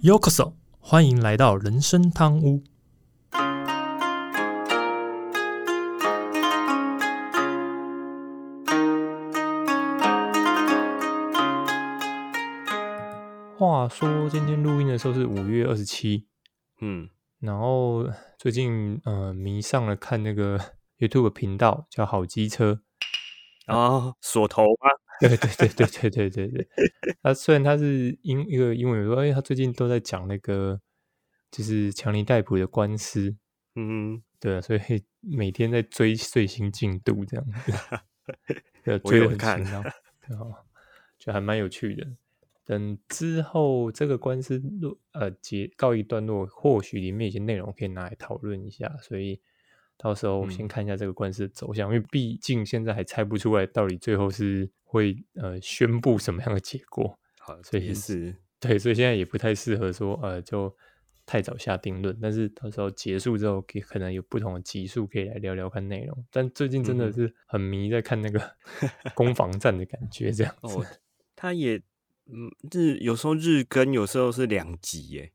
Yokoso，欢迎来到人生汤屋。话说，今天录音的时候是五月二十七，嗯，然后最近呃迷上了看那个 YouTube 频道，叫好机车。啊，锁头吗？对对对对对对对对。他虽然他是英一个英文说，哎，他最近都在讲那个就是强尼戴普的官司，嗯，对啊，所以每天在追最新进度这样子，对，我追的很有看勤劳，对啊，就还蛮有趣的。等之后这个官司落呃结告一段落，或许里面有些内容可以拿来讨论一下，所以到时候先嗯看一下这个官司的走向，因为毕竟现在还猜不出来到底最后是会呃宣布什么样的结果，好，所以也是，对，所以现在也不太适合说呃就太早下定论，但是到时候结束之后，可以可能有不同的集数可以来聊聊看内容。但最近真的是很迷在看那个 攻防战的感觉，这样子。哦，他也，嗯，日有时候日更，有时候是两集，耶，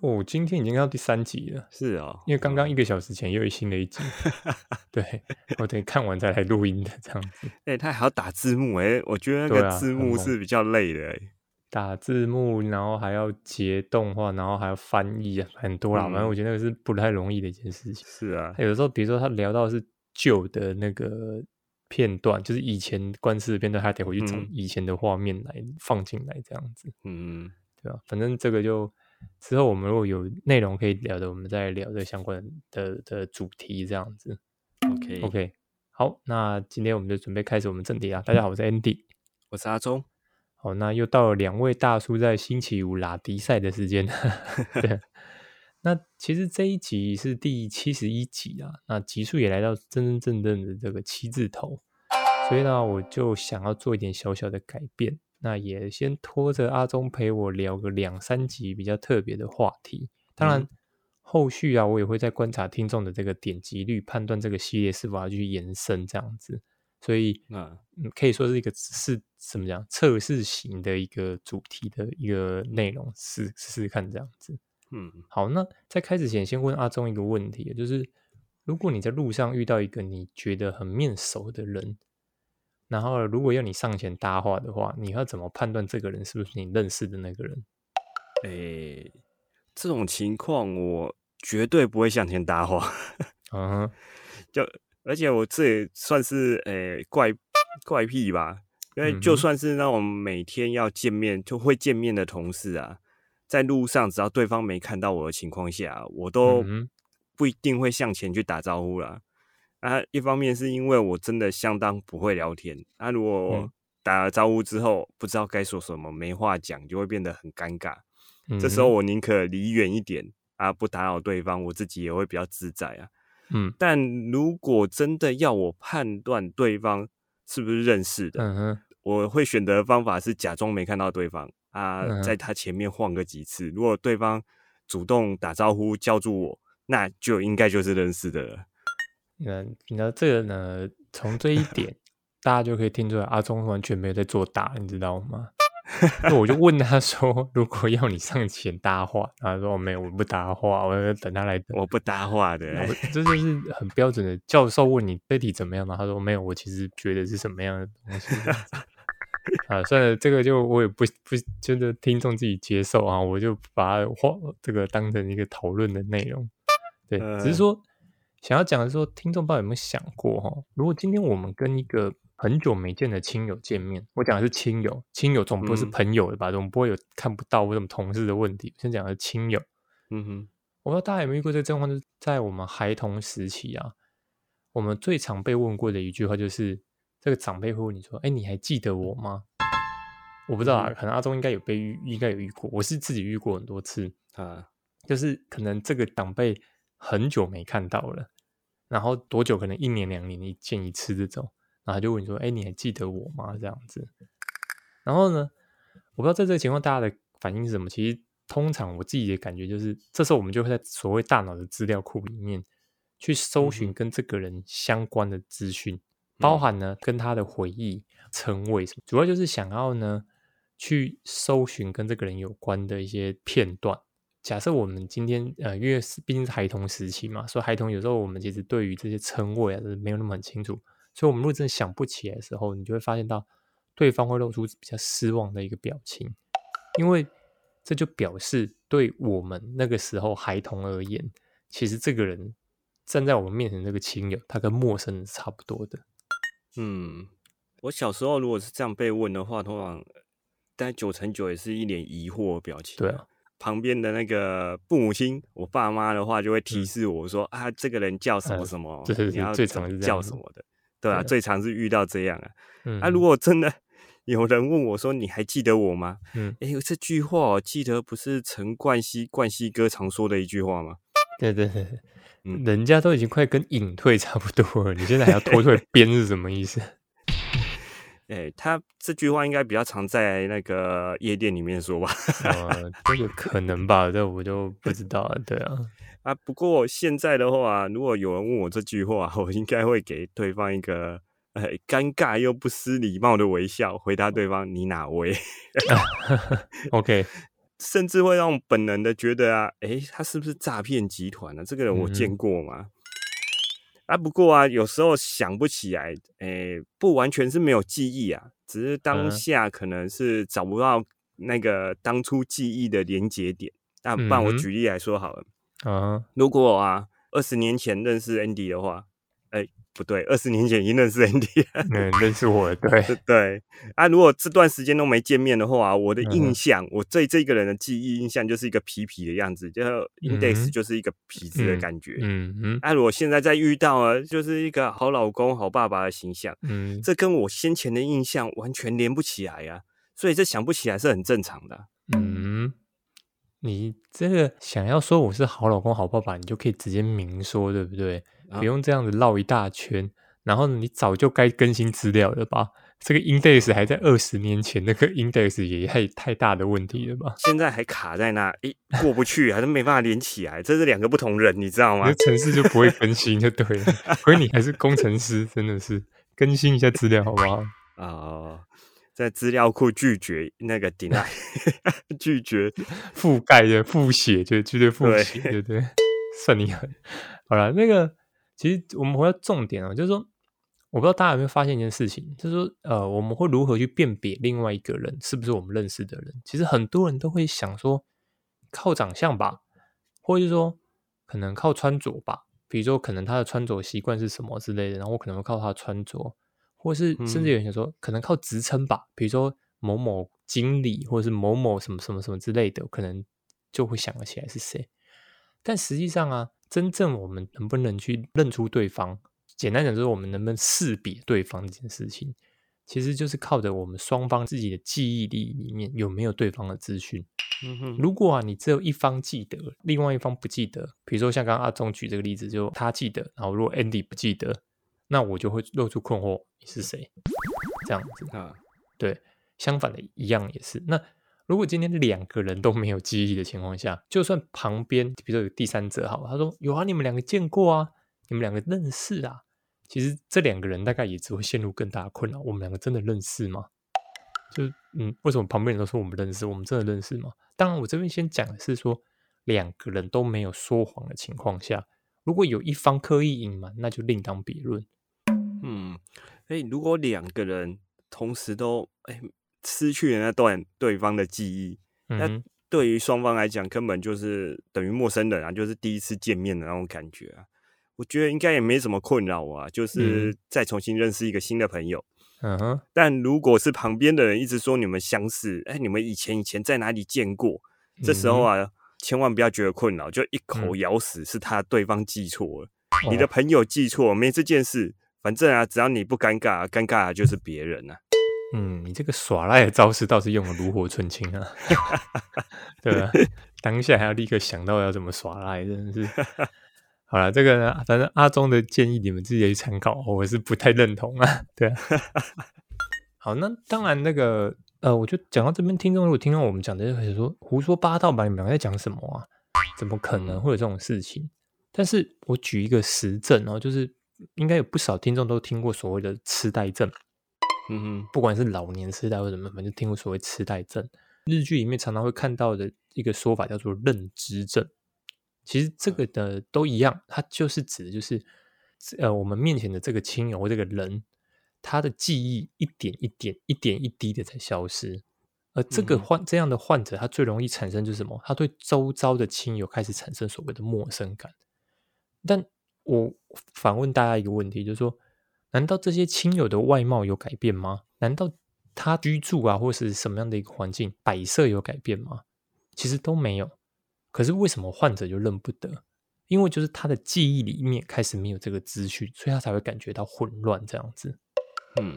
哦，今天已经看到第三集了，是哦，因为刚刚一个小时前又有新的一集，对我得看完再来录音的这样子。哎、他还要打字幕，哎，我觉得那个字幕是比较累的，哎，打字幕，然后还要截动画，然后还要翻译啊，很多啦。反正嗯我觉得那个是不太容易的一件事情。是啊，有的时候，比如说他聊到是旧的那个片段，就是以前官司的片段，他得回去找嗯以前的画面来放进来，这样子，嗯，对吧？反正这个就之后我们如果有内容可以聊的，我们再聊这相关的的主题，这样子。OK OK，好，那今天我们就准备开始我们正题啊。大家好，我是 Andy。我是阿忠，好，那又到了两位大叔在星期五拉迪赛的时间。对，那其实这一集是第七十一集啊，那集数也来到真真正正的这个七字头，所以呢，我就想要做一点小小的改变。那也先拖着阿忠陪我聊个两三集比较特别的话题。当然，嗯后续啊，我也会在观察听众的这个点击率，判断这个系列是否要继续延伸这样子。所以，嗯嗯，可以说是一个是怎么讲测试型的一个主题的一个内容，试试试看这样子。嗯好，那在开始前，先问阿忠一个问题，就是如果你在路上遇到一个你觉得很面熟的人，然后如果要你上前搭话的话，你要怎么判断这个人是不是你认识的那个人？哎、这种情况我绝对不会向前搭话。嗯哼，就而且我这也算是诶、怪怪癖吧，因为就算是那种每天要见面就会见面的同事啊，在路上只要对方没看到我的情况下，我都不一定会向前去打招呼啦。啊，一方面是因为我真的相当不会聊天，啊，如果嗯打了招呼之后不知道该说什么，没话讲，就会变得很尴尬。嗯这时候，我宁可离远一点啊，不打扰对方，我自己也会比较自在啊。嗯但如果真的要我判断对方是不是认识的，嗯，我会选择的方法是假装没看到对方啊，嗯在他前面晃个几次。如果对方主动打招呼叫住我，那就应该就是认识的了。那你知道这个呢？从这一点，大家就可以听出来，阿忠完全没有在作答，你知道吗？那我就问他说：“如果要你上前搭话，他说：‘哦没有，我不搭话，我要等他来等。’我不搭话的、这就是很标准的。教授问你这题怎么样嘛？他说：‘没有，我其实觉得是什么样的东西。’啊，算了，这个就我也不不真的听众自己接受啊，我就把它话这个当成一个讨论的内容。对，只是呃说想要讲的是说，听众不知道有没有想过哈，如果今天我们跟一个很久没见的亲友见面，我讲的是亲友，亲友总不是嗯朋友的吧？总不会有看不到或什么同事的问题。先讲的是亲友，嗯哼，我不知道大家有没有遇过这个状况，就是在我们孩童时期啊，我们最常被问过的一句话就是，这个长辈会问你说：“哎，你还记得我吗？”我不知道啊，嗯可能阿忠应该有被遇，应该有遇过，我是自己遇过很多次。啊，就是可能这个长辈很久没看到了，然后多久可能一年两年一见一次这种，然后他就问你说：“哎，你还记得我吗？”这样子。然后呢，我不知道在这个情况大家的反应是什么。其实通常我自己的感觉就是，这时候我们就会在所谓大脑的资料库里面去搜寻跟这个人相关的资讯，包嗯含呢跟他的回忆、称谓什么，主要就是想要呢去搜寻跟这个人有关的一些片段。假设我们今天呃，因为毕竟是孩童时期嘛，所以孩童有时候我们其实对于这些称谓啊是没有那么很清楚，所以我们如果真的想不起来的时候，你就会发现到对方会露出比较失望的一个表情，因为这就表示对我们那个时候孩童而言，其实这个人站在我们面前这个亲友，他跟陌生人是差不多的。嗯，我小时候如果是这样被问的话，通常大概九成九也是一脸疑惑的表情。对啊。旁边的那个父母亲，我爸妈的话就会提示我说：“啊，这个人叫什么什么，你要最常叫什么的，对啊，最常是遇到这样啊。啊，如果真的有人问我说：‘你还记得我吗？’嗯，哎，这句话我记得不是陈冠希冠希哥常说的一句话吗？对对对，嗯，人家都已经快跟隐退差不多了，你现在还要拖出来编是什么意思？”哎，他这句话应该比较常在那个夜店里面说吧？呃，这个可能吧，这我就不知道了。对啊，啊，不过现在的话，如果有人问我这句话，我应该会给对方一个呃尴尬又不失礼貌的微笑，回答对方你哪位？OK，甚至会让本能的觉得啊，哎，他是不是诈骗集团呢？这个人我见过吗？啊，不过啊，有时候想不起来，诶，不完全是没有记忆啊，只是当下可能是找不到那个当初记忆的连接点。那不然我举例来说好了，啊，如果啊，二十年前认识 Andy 的话，哎。不对，二十年前已经认识 Andy，嗯，认识我，对对啊。如果这段时间都没见面的话，我的印象，我对这个人的记忆印象就是一个皮皮的样子，就 Index 就是一个痞子的感觉，嗯嗯。啊，如果现在再遇到啊，就是一个好老公、好爸爸的形象，嗯，这跟我先前的印象完全连不起来呀，所以这想不起来是很正常的。嗯，你这个想要说我是好老公、好爸爸，你就可以直接明说，对不对？不用这样子绕一大圈，然后你早就该更新资料了吧？这个 index 还在二十年前，那个 index 也太太大的问题了吧？现在还卡在那，诶，过不去，还是没办法连起来，这是两个不同人，你知道吗？那城市就不会更新，就对了。所以你还是工程师，真的是更新一下资料好不好？啊，在资料库拒绝那个 deny，拒绝覆盖的复写，就拒绝复写，对不对？算你狠。好了，那个。其实我们回到重点啊，就是说，我不知道大家有没有发现一件事情，就是说，呃，我们会如何去辨别另外一个人是不是我们认识的人？其实很多人都会想说，靠长相吧，或者是说，可能靠穿着吧，比如说，可能他的穿着习惯是什么之类的，然后我可能会靠他的穿着，或是甚至有人想说，可能靠职称吧，比如说某某经理，或者是某某什么什么什么之类的，可能就会想得起来是谁。但实际上啊。真正我们能不能去认出对方？简单讲，就是我们能不能识别对方这件事情，其实就是靠着我们双方自己的记忆力里面有没有对方的资讯。嗯哼，如果啊你只有一方记得，另外一方不记得，比如说像刚刚阿忠举这个例子，就他记得，然后如果 Andy 不记得，那我就会露出困惑，你是谁？这样子啊，对，相反的一样也是那。如果今天两个人都没有记忆的情况下，就算旁边比如说有第三者，好，他说有啊，你们两个见过啊，你们两个认识啊，其实这两个人大概也只会陷入更大的困扰。我们两个真的认识吗？就嗯，为什么旁边人都说我们认识？我们真的认识吗？当然，我这边先讲的是说，两个人都没有说谎的情况下，如果有一方刻意隐瞒，那就另当别论。嗯，哎，如果两个人同时都哎。失去了那段对方的记忆，那对于双方来讲，根本就是等于陌生人啊，就是第一次见面的那种感觉啊。我觉得应该也没什么困扰啊，就是再重新认识一个新的朋友。嗯哼。但如果是旁边的人一直说你们相似，哎，你们以前以前在哪里见过？这时候啊，千万不要觉得困扰，就一口咬死是他对方记错了，你的朋友记错没这件事，反正啊，只要你不尴尬，尴尬的就是别人啊。嗯，你这个耍赖的招式倒是用的炉火纯青啊，对吧？当下还要立刻想到要怎么耍赖，真的是。好了，这个呢，反正阿忠的建议你们自己去参考，我是不太认同啊。对啊。好，那当然那个呃，我就讲到这边，听众如果听到我们讲的，就开始说胡说八道吧，你们在讲什么啊？怎么可能会有这种事情？但是我举一个实证哦，就是应该有不少听众都听过所谓的痴呆症。嗯哼，不管是老年痴呆或什么，反正听过所谓痴呆症。日剧里面常常会看到的一个说法叫做认知症。其实这个的都一样，它就是指的就是呃我们面前的这个亲友或这个人，他的记忆一点一点、一点一滴的在消失。而这个患这样的患者，他最容易产生就是什么？他对周遭的亲友开始产生所谓的陌生感。但我反问大家一个问题，就是说，难道这些亲友的外貌有改变吗？难道他居住啊，或是什么样的一个环境摆设有改变吗？其实都没有。可是为什么患者就认不得？因为就是他的记忆里面开始没有这个资讯，所以他才会感觉到混乱这样子。嗯。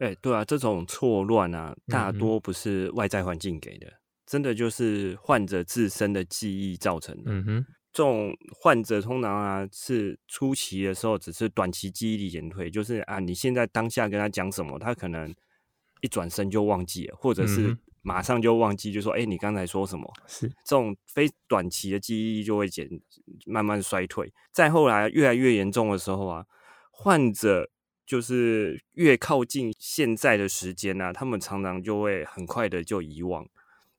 哎，对啊，这种错乱啊，大多不是外在环境给的，真的就是患者自身的记忆造成的。嗯哼，这种患者通常啊是初期的时候只是短期记忆力减退，就是啊你现在当下跟他讲什么，他可能一转身就忘记了，或者是马上就忘记，就说哎你刚才说什么？是这种非短期的记忆力就会减，慢慢衰退。再后来越来越严重的时候啊，患者。就是越靠近现在的时间呢，他们常常就会很快的就遗忘，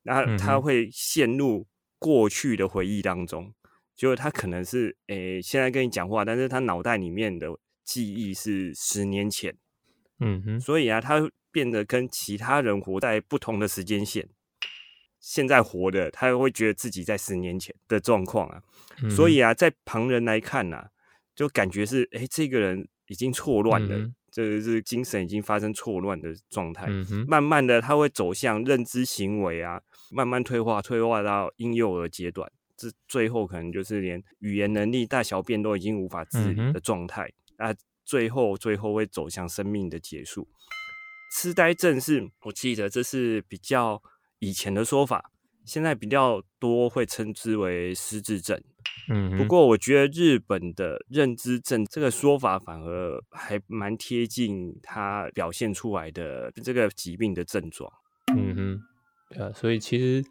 那他会陷入过去的回忆当中，就是他可能是诶现在跟你讲话，但是他脑袋里面的记忆是十年前，嗯哼，所以啊，他变得跟其他人活在不同的时间线，现在活的他会觉得自己在十年前的状况啊，所以啊，在旁人来看呐，就感觉是诶这个人。已经错乱了，这个是精神已经发生错乱的状态。慢慢的，他会走向认知行为啊，慢慢退化，退化到婴幼儿阶段，这最后可能就是连语言能力、大小便都已经无法自理的状态。那最后，最后会走向生命的结束。痴呆症是我记得这是比较以前的说法，现在比较多会称之为失智症。嗯，不过我觉得日本的认知症这个说法反而还蛮贴近它表现出来的这个疾病的症状。嗯哼，对啊，所以其实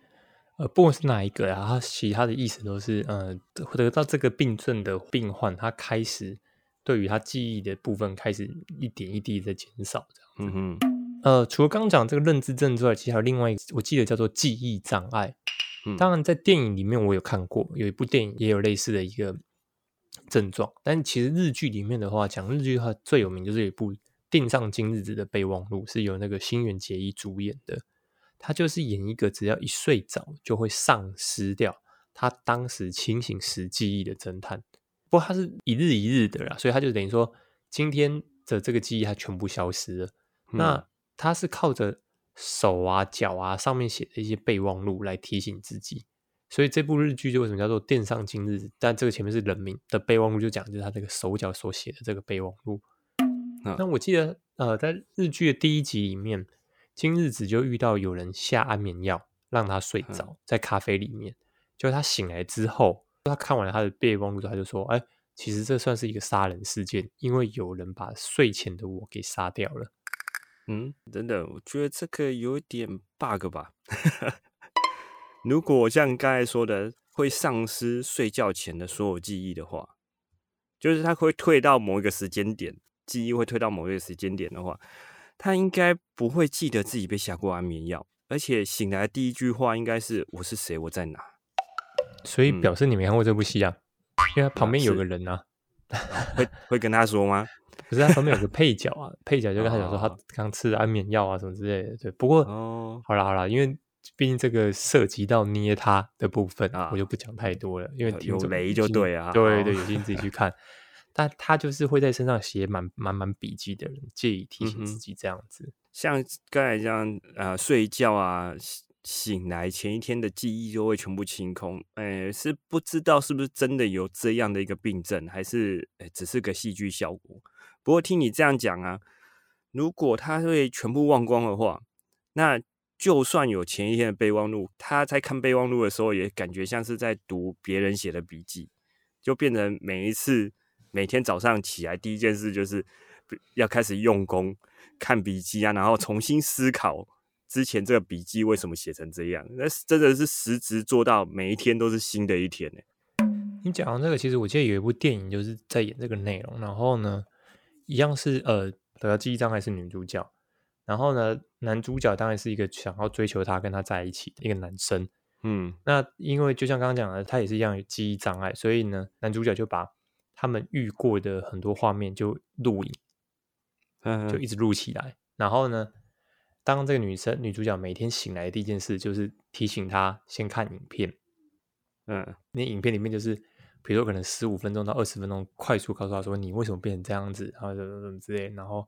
呃，不管是哪一个啊，他其他的意思都是，呃，得到这个病症的病患，他开始对于他记忆的部分开始一点一滴在减少，这样子。嗯哼，呃，除了刚讲这个认知症之外，其实还有另外一个，我记得叫做记忆障碍。当然，在电影里面我有看过，有一部电影也有类似的一个症状。但其实日剧里面的话，讲日剧的话最有名就是有一部《定上今日子的备忘录》，是由那个新垣结衣主演的。他就是演一个只要一睡着就会丧失掉他当时清醒时记忆的侦探。不过他是一日一日的啦，所以他就等于说今天的这个记忆他全部消失了。那他是靠着。手啊、脚啊，上面写的一些备忘录来提醒自己，所以这部日剧就为什么叫做《电上今日》？但这个前面是人名的备忘录，就讲就是他这个手脚所写的这个备忘录。那我记得，呃，在日剧的第一集里面，今日子就遇到有人下安眠药让他睡着，在咖啡里面。就他醒来之后，他看完了他的备忘录，他就说：“哎，其实这算是一个杀人事件，因为有人把睡前的我给杀掉了。”嗯，等等，我觉得这个有点 bug 吧。如果像刚才说的，会丧失睡觉前的所有记忆的话，就是他会退到某一个时间点，记忆会退到某一个时间点的话，他应该不会记得自己被下过安眠药，而且醒来第一句话应该是“我是谁，我在哪”。所以表示你没看过这部戏啊？因为旁边有个人啊，会会跟他说吗？可是他旁边有个配角啊，配角就跟他讲说他刚吃了安眠药啊什么之类的。对，不过哦，好啦好啦，因为毕竟这个涉及到捏他的部分啊，我就不讲太多了。因为有雷就对啊，对对，有心自己去看。但他就是会在身上写满满满笔记的人，借以提醒自己这样子。像刚才这样啊，睡觉啊。醒来前一天的记忆就会全部清空，诶，是不知道是不是真的有这样的一个病症，还是诶只是个戏剧效果。不过听你这样讲啊，如果他会全部忘光的话，那就算有前一天的备忘录，他在看备忘录的时候也感觉像是在读别人写的笔记，就变成每一次每天早上起来第一件事就是要开始用功看笔记啊，然后重新思考。之前这个笔记为什么写成这样？那真的是实质做到每一天都是新的一天呢。你讲到这个，其实我记得有一部电影就是在演这个内容。然后呢，一样是呃，得记忆障碍是女主角。然后呢，男主角当然是一个想要追求她、跟她在一起的一个男生。嗯，那因为就像刚刚讲的，他也是一样有记忆障碍，所以呢，男主角就把他们遇过的很多画面就录影，嗯就一直录起来。然后呢，当这个女生女主角每天醒来的第一件事就是提醒她先看影片。嗯那影片里面就是，比如说可能十五分钟到二十分钟，快速告诉她说你为什么变成这样子，然后怎么怎么之类，然后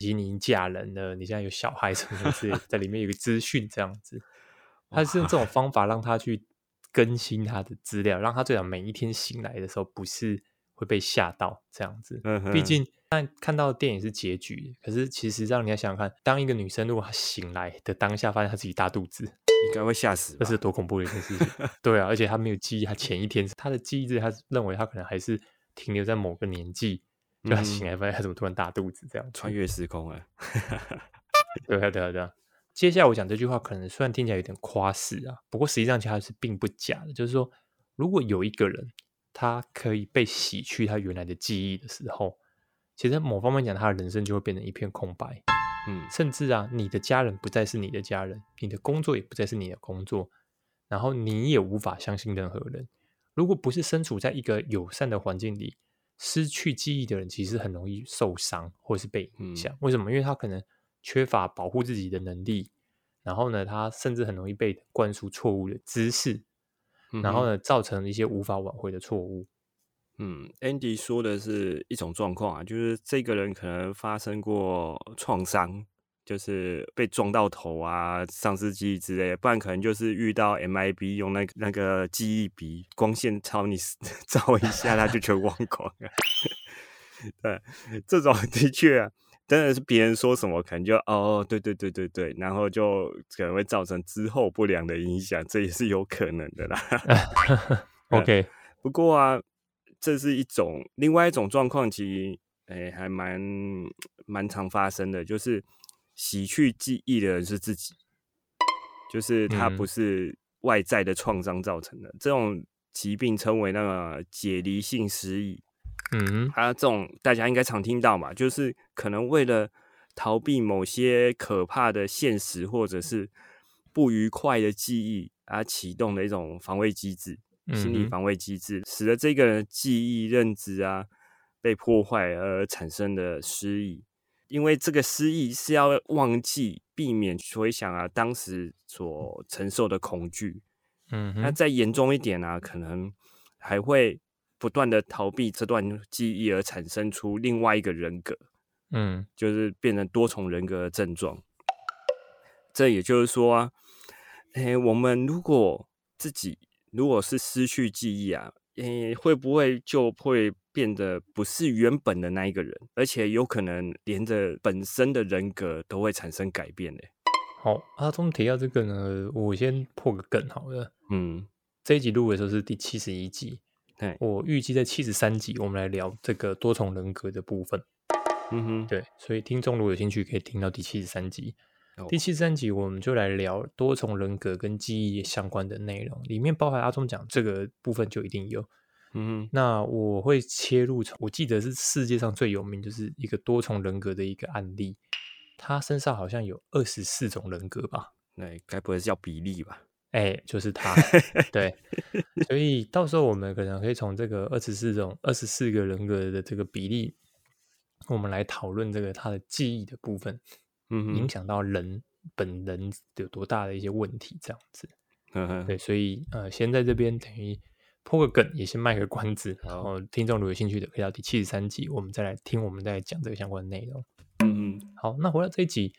以及你已经嫁人了，你现在有小孩什么什么之类，在里面有个资讯这样子。他是用这种方法让她去更新她的资料，让她最少每一天醒来的时候不是会被吓到这样子。嗯毕竟但看到的电影是结局，可是其实让你要想想看，当一个女生如果她醒来的当下发现她自己大肚子，应该会吓死吧。这是多恐怖的一件事情。对啊，而且她没有记忆，她前一天她的记忆是她认为她可能还是停留在某个年纪，就醒来发现她怎么突然大肚子这样子。穿越时空了。对啊，对啊，对啊。接下来我讲这句话，可能虽然听起来有点夸饰啊，不过实际上其实它是并不假的。就是说，如果有一个人他可以被洗去他原来的记忆的时候，其实某方面讲，他的人生就会变成一片空白。嗯甚至啊，你的家人不再是你的家人，你的工作也不再是你的工作，然后你也无法相信任何人。如果不是身处在一个友善的环境里，失去记忆的人其实很容易受伤或是被影响。为什么？因为他可能缺乏保护自己的能力，然后呢，他甚至很容易被灌输错误的知识，嗯然后呢，造成一些无法挽回的错误。嗯，Andy 说的是一种状况啊，就是这个人可能发生过创伤，就是被撞到头啊、丧失记忆之类的，不然可能就是遇到 MIB 用那个那个记忆笔光线朝你 照一下，他就全忘光了。对，这种的确啊，真的是别人说什么，可能就哦，对对对对对，然后就可能会造成之后不良的影响，这也是有可能的啦。OK，不过啊，这是一种另外一种状况，其实诶、还蛮蛮常发生的，就是洗去记忆的人是自己，就是他嗯不是外在的创伤造成的。这种疾病称为那个解离性失忆，嗯啊，这种大家应该常听到嘛，就是可能为了逃避某些可怕的现实或者是不愉快的记忆而启动的一种防卫机制。心理防卫机制，使得这个人记忆认知啊被破坏而产生的失忆。因为这个失忆是要忘记、避免回想啊当时所承受的恐惧。嗯，那再严重一点啊，可能还会不断的逃避这段记忆，而产生出另外一个人格，嗯就是变成多重人格的症状。这也就是说啊，诶，我们如果自己如果是失去记忆啊，诶，会不会就会变得不是原本的那一个人，而且有可能连着本身的人格都会产生改变呢？好，阿忠提到这个呢，我先破个梗好了。嗯，这一集录的时候是第七十一集，对，我预计在七十三集我们来聊这个多重人格的部分。嗯哼，对，所以听众如果有兴趣，可以听到第七十三集。哦第七十三集我们就来聊多重人格跟记忆相关的内容，里面包含阿忠讲这个部分就一定有。嗯，那我会切入从，我记得是世界上最有名，就是一个多重人格的一个案例，他身上好像有二十四种人格吧？那该不会是叫比例吧？哎、就是他，对，所以到时候我们可能可以从这个二十四种、二十四个人格的这个比例，我们来讨论这个他的记忆的部分，嗯，影响到人本人有多大的一些问题，这样子。嗯，对，所以呃，先在这边等于破个梗，也先卖个关子，然后听众如果有兴趣的，可以到第七十三集，我们再来听，我们再来讲这个相关的内容。嗯嗯，好，那回到这一集，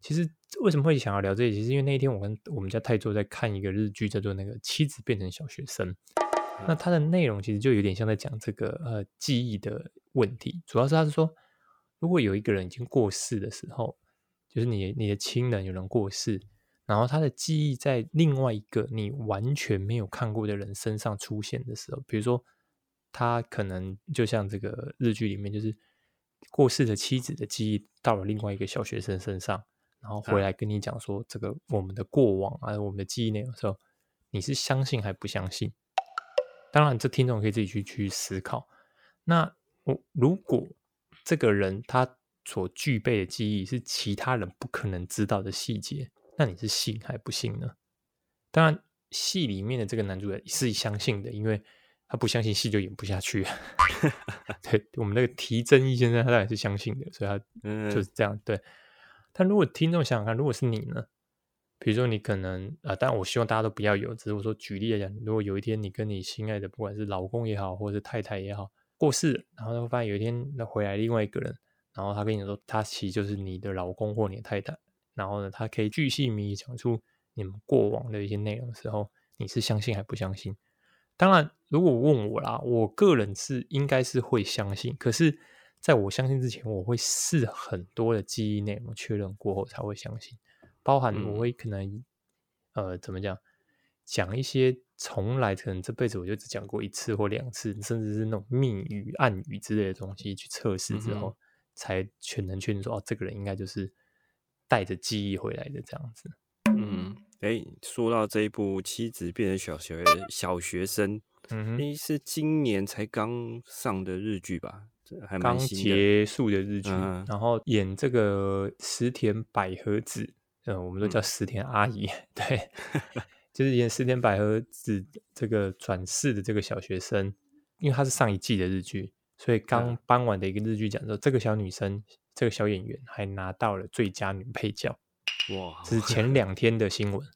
其实为什么会想要聊这一集？是因为那一天我跟我们家泰座在看一个日剧，叫做那个《妻子变成小学生》。那它的内容其实就有点像在讲这个呃记忆的问题，主要是他是说，如果有一个人已经过世的时候，就是你你的亲人有人过世，然后他的记忆在另外一个你完全没有看过的人身上出现的时候，比如说他可能就像这个日剧里面，就是过世的妻子的记忆到了另外一个小学生身上，然后回来跟你讲说这个我们的过往啊，我们的记忆内容的时候，你是相信还不相信？当然，这听众可以自己去去思考。那我如果这个人他所具备的记忆是其他人不可能知道的细节，那你是信还不信呢？当然，戏里面的这个男主角是相信的，因为他不相信戏就演不下去。对我们那个提真一先生，他当然是相信的，所以他就是这样。对，但如果听众想想看，如果是你呢？比如说你可能啊，但我希望大家都不要有，只是我说举例来讲，如果有一天你跟你心爱的，不管是老公也好，或者是太太也好，过世，然后会发现有一天那回来另外一个人，然后他跟你说他其实就是你的老公或你的太太，然后呢，他可以巨细靡遗讲出你们过往的一些内容的时候，你是相信还不相信？当然，如果问我啦，我个人是应该是会相信，可是在我相信之前，我会试很多的记忆内容确认过后才会相信。包含我会可能，呃，怎么讲，讲一些从来可能这辈子我就只讲过一次或两次，甚至是那种密语、暗语之类的东西去测试之后，才全能确定说，哦，这个人应该就是带着记忆回来的这样子。嗯，哎，说到这一部《妻子变成小学小学生》，嗯，哎，是今年才刚上的日剧吧？还刚结束的。日剧，然后演这个石田百合子。嗯，我们都叫石田阿姨，对，就是演石田百合子这个转世的这个小学生，因为她是上一季的日剧，所以刚颁完的一个日剧奖之后，这个小女生，这个小演员还拿到了最佳女配角，哇，这是前两天的新闻，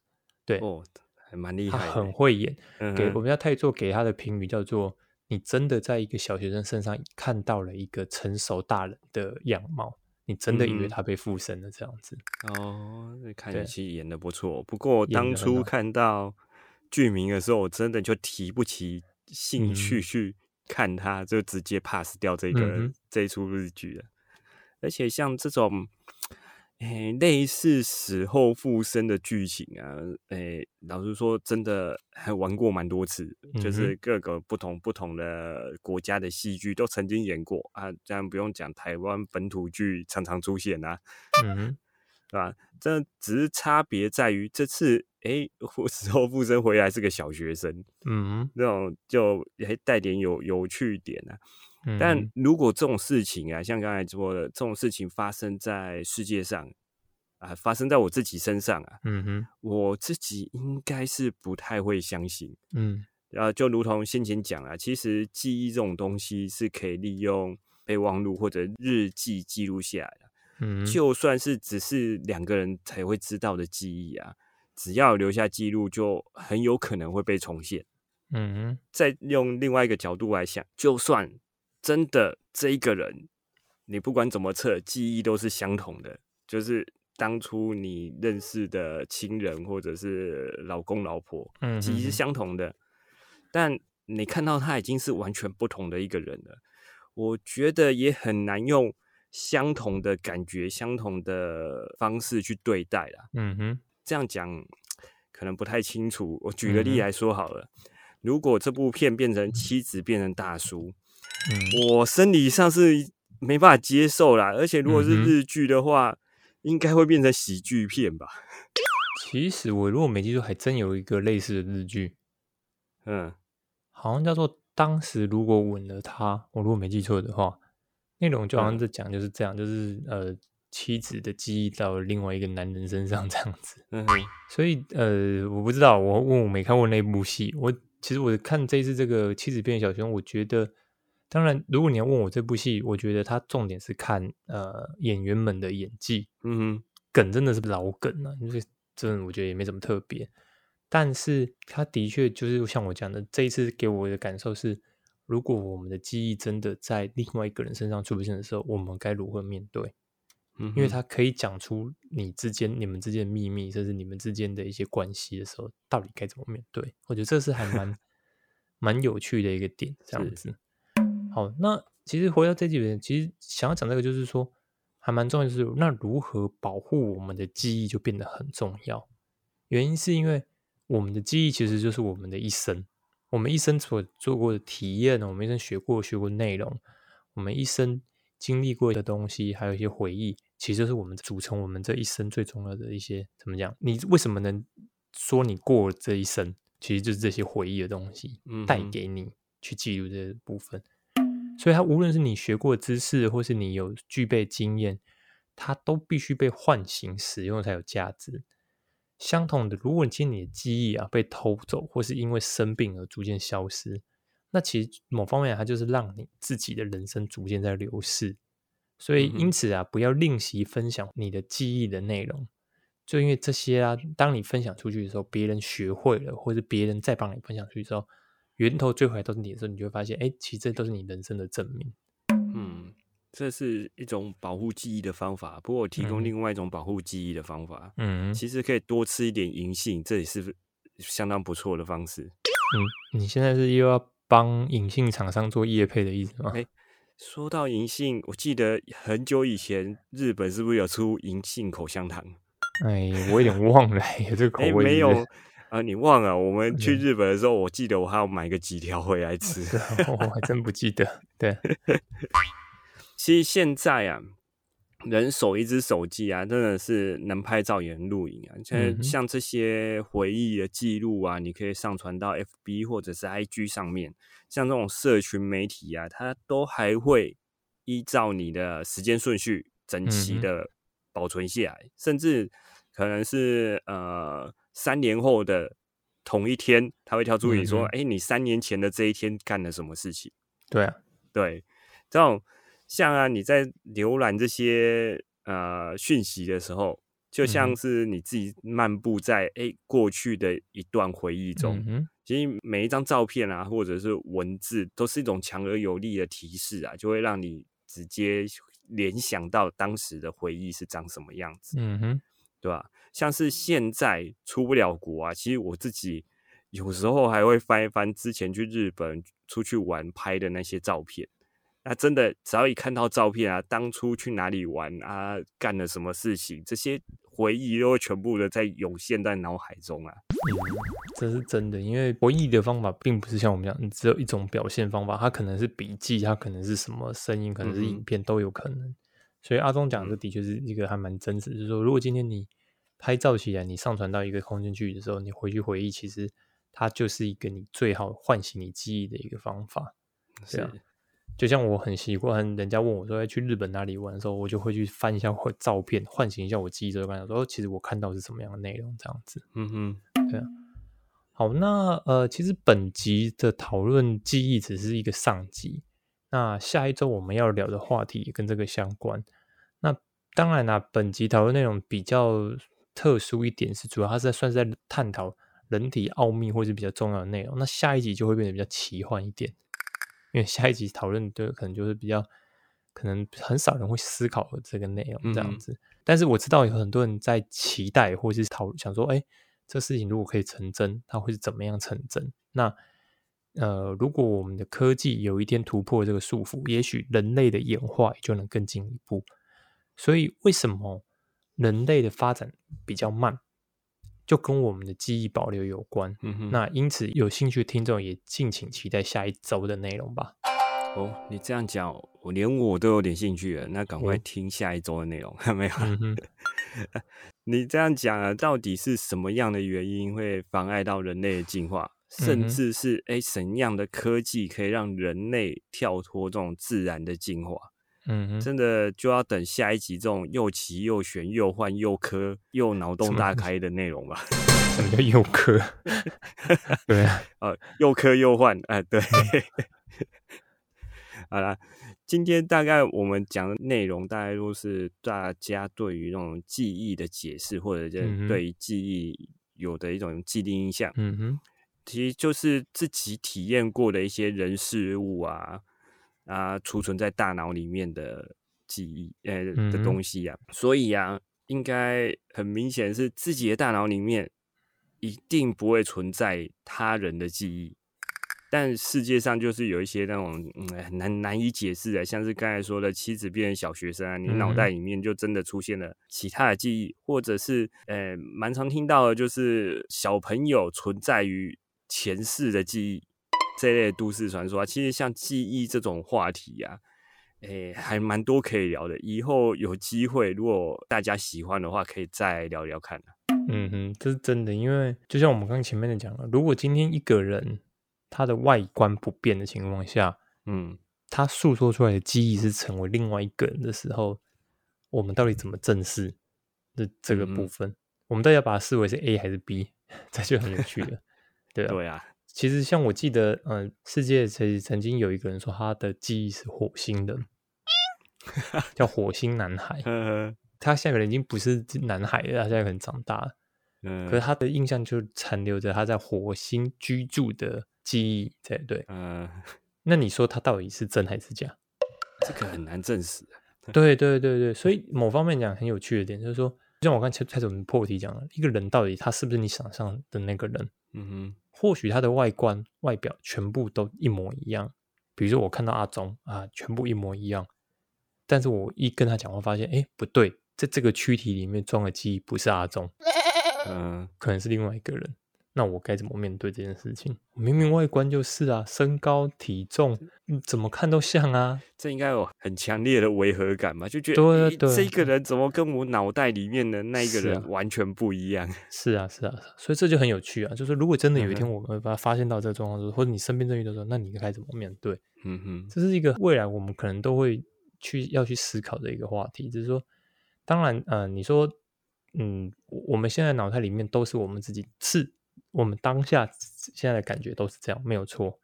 对，哦，还蛮厉害，她很会演，给我们要太做给她的评语叫做，你真的在一个小学生身上看到了一个成熟大人的样貌。你真的以为他被附身了这样子哦？看起实演的不错，不过当初看到剧名的时候，我真的就提不起兴趣去看他，就直接 pass 掉这个这出日剧了。而且像这种。诶，类似死后复生的剧情啊，诶，老实说，真的还玩过蛮多次，就是各个不同不同的国家的戏剧都曾经演过啊。这样不用讲，台湾本土剧常常出现啊，嗯，对吧？这只是差别在于这次，诶，死后复生回来是个小学生，嗯，那种就还带点有有趣点啊。但如果这种事情啊，像刚才说的，这种事情发生在世界上啊，发生在我自己身上啊，嗯哼，我自己应该是不太会相信，嗯，然后就如同先前讲啊，其实记忆这种东西是可以利用备忘录或者日记记录下来的，嗯，就算是只是两个人才会知道的记忆啊，只要留下记录，就很有可能会被重现，嗯哼，再用另外一个角度来想，就算。真的，这一个人，你不管怎么测，记忆都是相同的。就是当初你认识的亲人，或者是老公老婆，嗯，记忆是相同的。但你看到他已经是完全不同的一个人了。我觉得也很难用相同的感觉、相同的方式去对待了。嗯哼，这样讲可能不太清楚。我举个例来说好了，如果这部片变成妻子变成大叔。我生理上是没办法接受啦，而且如果是日剧的话，应该会变成喜剧片吧？其实我如果没记错，还真有一个类似的日剧，嗯，好像叫做《当时如果吻了他》，我如果没记错的话，内容就好像在讲就是这样，就是呃，妻子的记忆到另外一个男人身上这样子。嗯，所以呃，我不知道，我问我没看过那部戏，我其实我看这次这个妻子变小熊，我觉得。当然，如果你要问我这部戏，我觉得它重点是看呃演员们的演技，嗯哼，梗真的是老梗了，因为真的我觉得也没什么特别。但是它的确就是像我讲的，这一次给我的感受是，如果我们的记忆真的在另外一个人身上出现的时候，我们该如何面对？嗯，因为他可以讲出你之间、你们之间的秘密，甚至你们之间的一些关系的时候，到底该怎么面对？我觉得这是还蛮 蛮有趣的一个点，这样子。好，那其实回到这几点，其实想要讲这个，就是说还蛮重要，就是那如何保护我们的记忆就变得很重要。原因是因为我们的记忆其实就是我们的一生，我们一生所做过的体验，我们一生学过学过内容，我们一生经历过的东西，还有一些回忆，其实就是我们组成我们这一生最重要的一些怎么讲？你为什么能说你过这一生？其实就是这些回忆的东西带给你去记录这部分。所以它无论是你学过知识，或是你有具备经验，它都必须被唤醒使用才有价值。相同的，如果你今天你的记忆啊被偷走，或是因为生病而逐渐消失，那其实某方面它就是让你自己的人生逐渐在流逝。所以因此啊，不要吝惜分享你的记忆的内容。就因为这些啊，当你分享出去的时候，别人学会了，或者别人再帮你分享出去之后，源头追回来都是你的时候，你就会发现，哎，其实这都是你人生的证明。嗯。这是一种保护记忆的方法，不过我提供另外一种保护记忆的方法。嗯，其实可以多吃一点银杏，这也是相当不错的方式。嗯，你现在是又要帮银杏厂商做叶配的意思吗？哎，说到银杏，我记得很久以前日本是不是有出银杏口香糖？哎，我有点忘了，有这个口味没有啊？你忘了？我们去日本的时候，我记得我还要买个几条回来吃。我还真不记得。对。其实现在啊，人手一只手机啊，真的是能拍照也能录影啊。像像这些回忆的记录啊，你可以上传到 FB 或者是 IG 上面。像这种社群媒体啊，它都还会依照你的时间顺序整齐的保存下来，甚至可能是呃三年后的同一天，他会跳出你说：“哎，你三年前的这一天干了什么事情？”对啊，对这种。像啊，你在浏览这些呃讯息的时候，就像是你自己漫步在哎过去的一段回忆中。嗯其实每一张照片啊，或者是文字，都是一种强而有力的提示啊，就会让你直接联想到当时的回忆是长什么样子。嗯哼，对吧？像是现在出不了国啊，其实我自己有时候还会翻一翻之前去日本出去玩拍的那些照片。那真的，只要一看到照片啊，当初去哪里玩啊，干了什么事情，这些回忆都会全部的在涌现在脑海中啊。嗯，这是真的，因为回忆的方法并不是像我们讲只有一种表现方法，它可能是笔记，它可能是什么声音，可能是影片都有可能。所以阿忠讲的的确是一个还蛮真实，就是说，如果今天你拍照起来，你上传到一个空间去的时候，你回去回忆，其实它就是一个你最好唤醒你记忆的一个方法。是。就像我很习惯，人家问我说要去日本哪里玩的时候，我就会去翻一下我照片，唤醒一下我记忆，就跟他说，其实我看到是什么样的内容，这样子。嗯哼，对啊。好，那呃，其实本集的讨论记忆只是一个上集，那下一周我们要聊的话题也跟这个相关。那当然啦，本集讨论内容比较特殊一点，是主要它是在算是在探讨人体奥秘或是比较重要的内容。那下一集就会变得比较奇幻一点。因为下一集讨论的可能就是比较，可能很少人会思考的这个内容这样子。但是我知道有很多人在期待或是讨想说，哎，这事情如果可以成真，它会是怎么样成真？那呃，如果我们的科技有一天突破这个束缚，也许人类的演化也就能更进一步。所以为什么人类的发展比较慢？就跟我们的记忆保留有关，嗯哼。那因此有兴趣的听众也敬请期待下一周的内容吧。哦，你这样讲，我连我都有点兴趣了。那赶快听下一周的内容，没有？你这样讲啊，到底是什么样的原因会妨碍到人类的进化？甚至是哎，怎样的科技可以让人类跳脱这种自然的进化？嗯，真的就要等下一集这种又奇又玄又幻又科又脑洞大开的内容吧。什么叫又科？对啊，呃，又科又幻，哎，对。好了，今天大概我们讲的内容，大概都是大家对于那种记忆的解释，或者是对记忆有的一种既定印象。嗯哼，其实就是自己体验过的一些人事物啊。啊，储存在大脑里面的记忆，呃的东西啊，所以啊，应该很明显是自己的大脑里面一定不会存在他人的记忆，但世界上就是有一些那种嗯难难以解释的，像是刚才说的妻子变成小学生啊，你脑袋里面就真的出现了其他的记忆，或者是呃，蛮常听到的就是小朋友存在于前世的记忆。这类都市传说啊，其实像记忆这种话题呀，诶，还蛮多可以聊的。以后有机会，如果大家喜欢的话，可以再聊聊看嗯哼，这是真的，因为就像我们刚前面的讲了，如果今天一个人他的外观不变的情况下，嗯，他诉说出来的记忆是成为另外一个人的时候，我们到底怎么正视这这个部分？我们到底要把它视为是 A 还是 B？这就很有趣了。对啊，对啊。其实像我记得，嗯，世界曾曾经有一个人说他的记忆是火星的，叫火星男孩。他现在可能已经不是男孩了，他现在可能长大了。嗯，可是他的印象就残留着他在火星居住的记忆，对对。嗯，那你说他到底是真还是假？这个很难证实。对对对对，所以某方面讲很有趣的点就是说，就像我刚才开始我们破题讲了，一个人到底他是不是你想象的那个人？嗯哼，或许他的外观外表全部都一模一样，比如说我看到阿忠啊，全部一模一样，但是我一跟他讲话，发现哎不对，在这个躯体里面装的记忆不是阿忠。嗯，可能是另外一个人，那我该怎么面对这件事情？明明外观就是啊，身高体重，怎么看都像啊，这应该有很强烈的违和感吧？就觉得对这一个人怎么跟我脑袋里面的那一个人完全不一样？是啊，是啊，所以这就很有趣啊。就是如果真的有一天我们把它发现到这个状况时候，或者你身边这遇到时候，那你该怎么面对？嗯哼，这是一个未来我们可能都会去要去思考的一个话题。就是说，当然，呃，你说。嗯，我们现在脑袋里面都是我们自己，是我们当下现在的感觉都是这样，没有错。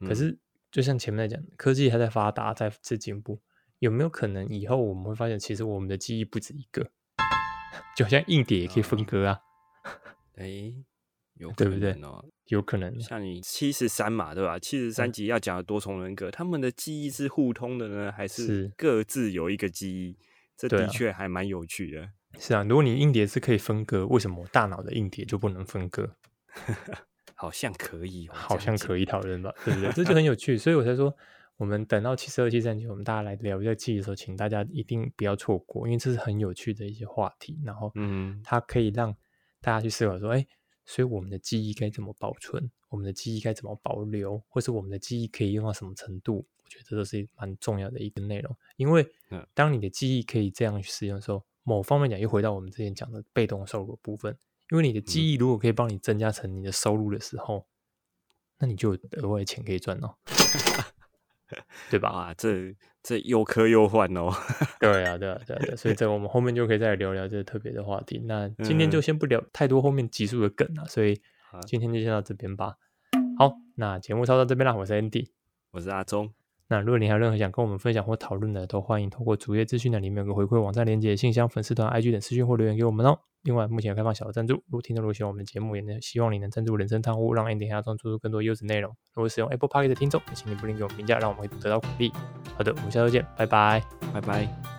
可是，就像前面在讲，科技还在发达，在在进步，有没有可能以后我们会发现，其实我们的记忆不止一个？就好像硬碟也可以分割啊？哎，有对不对？有可能。像你七十三嘛，对吧？七十三集要讲的多重人格，他们的记忆是互通的呢，还是各自有一个记忆？这的确还蛮有趣的。是啊，如果你硬碟是可以分割，为什么大脑的硬碟就不能分割？好像可以，好像可以讨论吧，对不对？这就很有趣，所以我才说，我们等到七十二、七三集，我们大家来聊这个记忆的时候，请大家一定不要错过，因为这是很有趣的一些话题。然后，嗯，它可以让大家去思考说，哎，所以我们的记忆该怎么保存？我们的记忆该怎么保留？或是我们的记忆可以用到什么程度？我觉得这都是蛮重要的一个内容，因为当你的记忆可以这样去使用的时候。某方面讲，又回到我们之前讲的被动收入部分，因为你的记忆如果可以帮你增加成你的收入的时候，那你就有额外钱可以赚哦，对吧？啊，这这又磕又换哦。对啊，对啊，对啊，所以这我们后面就可以再聊聊这个特别的话题。那今天就先不聊太多后面集数的梗了，所以今天就先到这边吧。好，那节目操到这边啦，我是 Andy，我是阿忠。那如果你还有任何想跟我们分享或讨论的，都欢迎透过主页资讯的里面有个回馈网站连接、信箱、粉丝团、IG 等私讯或留言给我们哦。另外，目前开放小额赞助，如果听众如果喜欢我们的节目，也能希望你能赞助人生汤屋，让 Andy 下中做出更多优质内容。如果使用 Apple Park 的听众，也请你不吝给我们评价，让我们会得到鼓励。好的，我们下周见，拜拜，拜拜。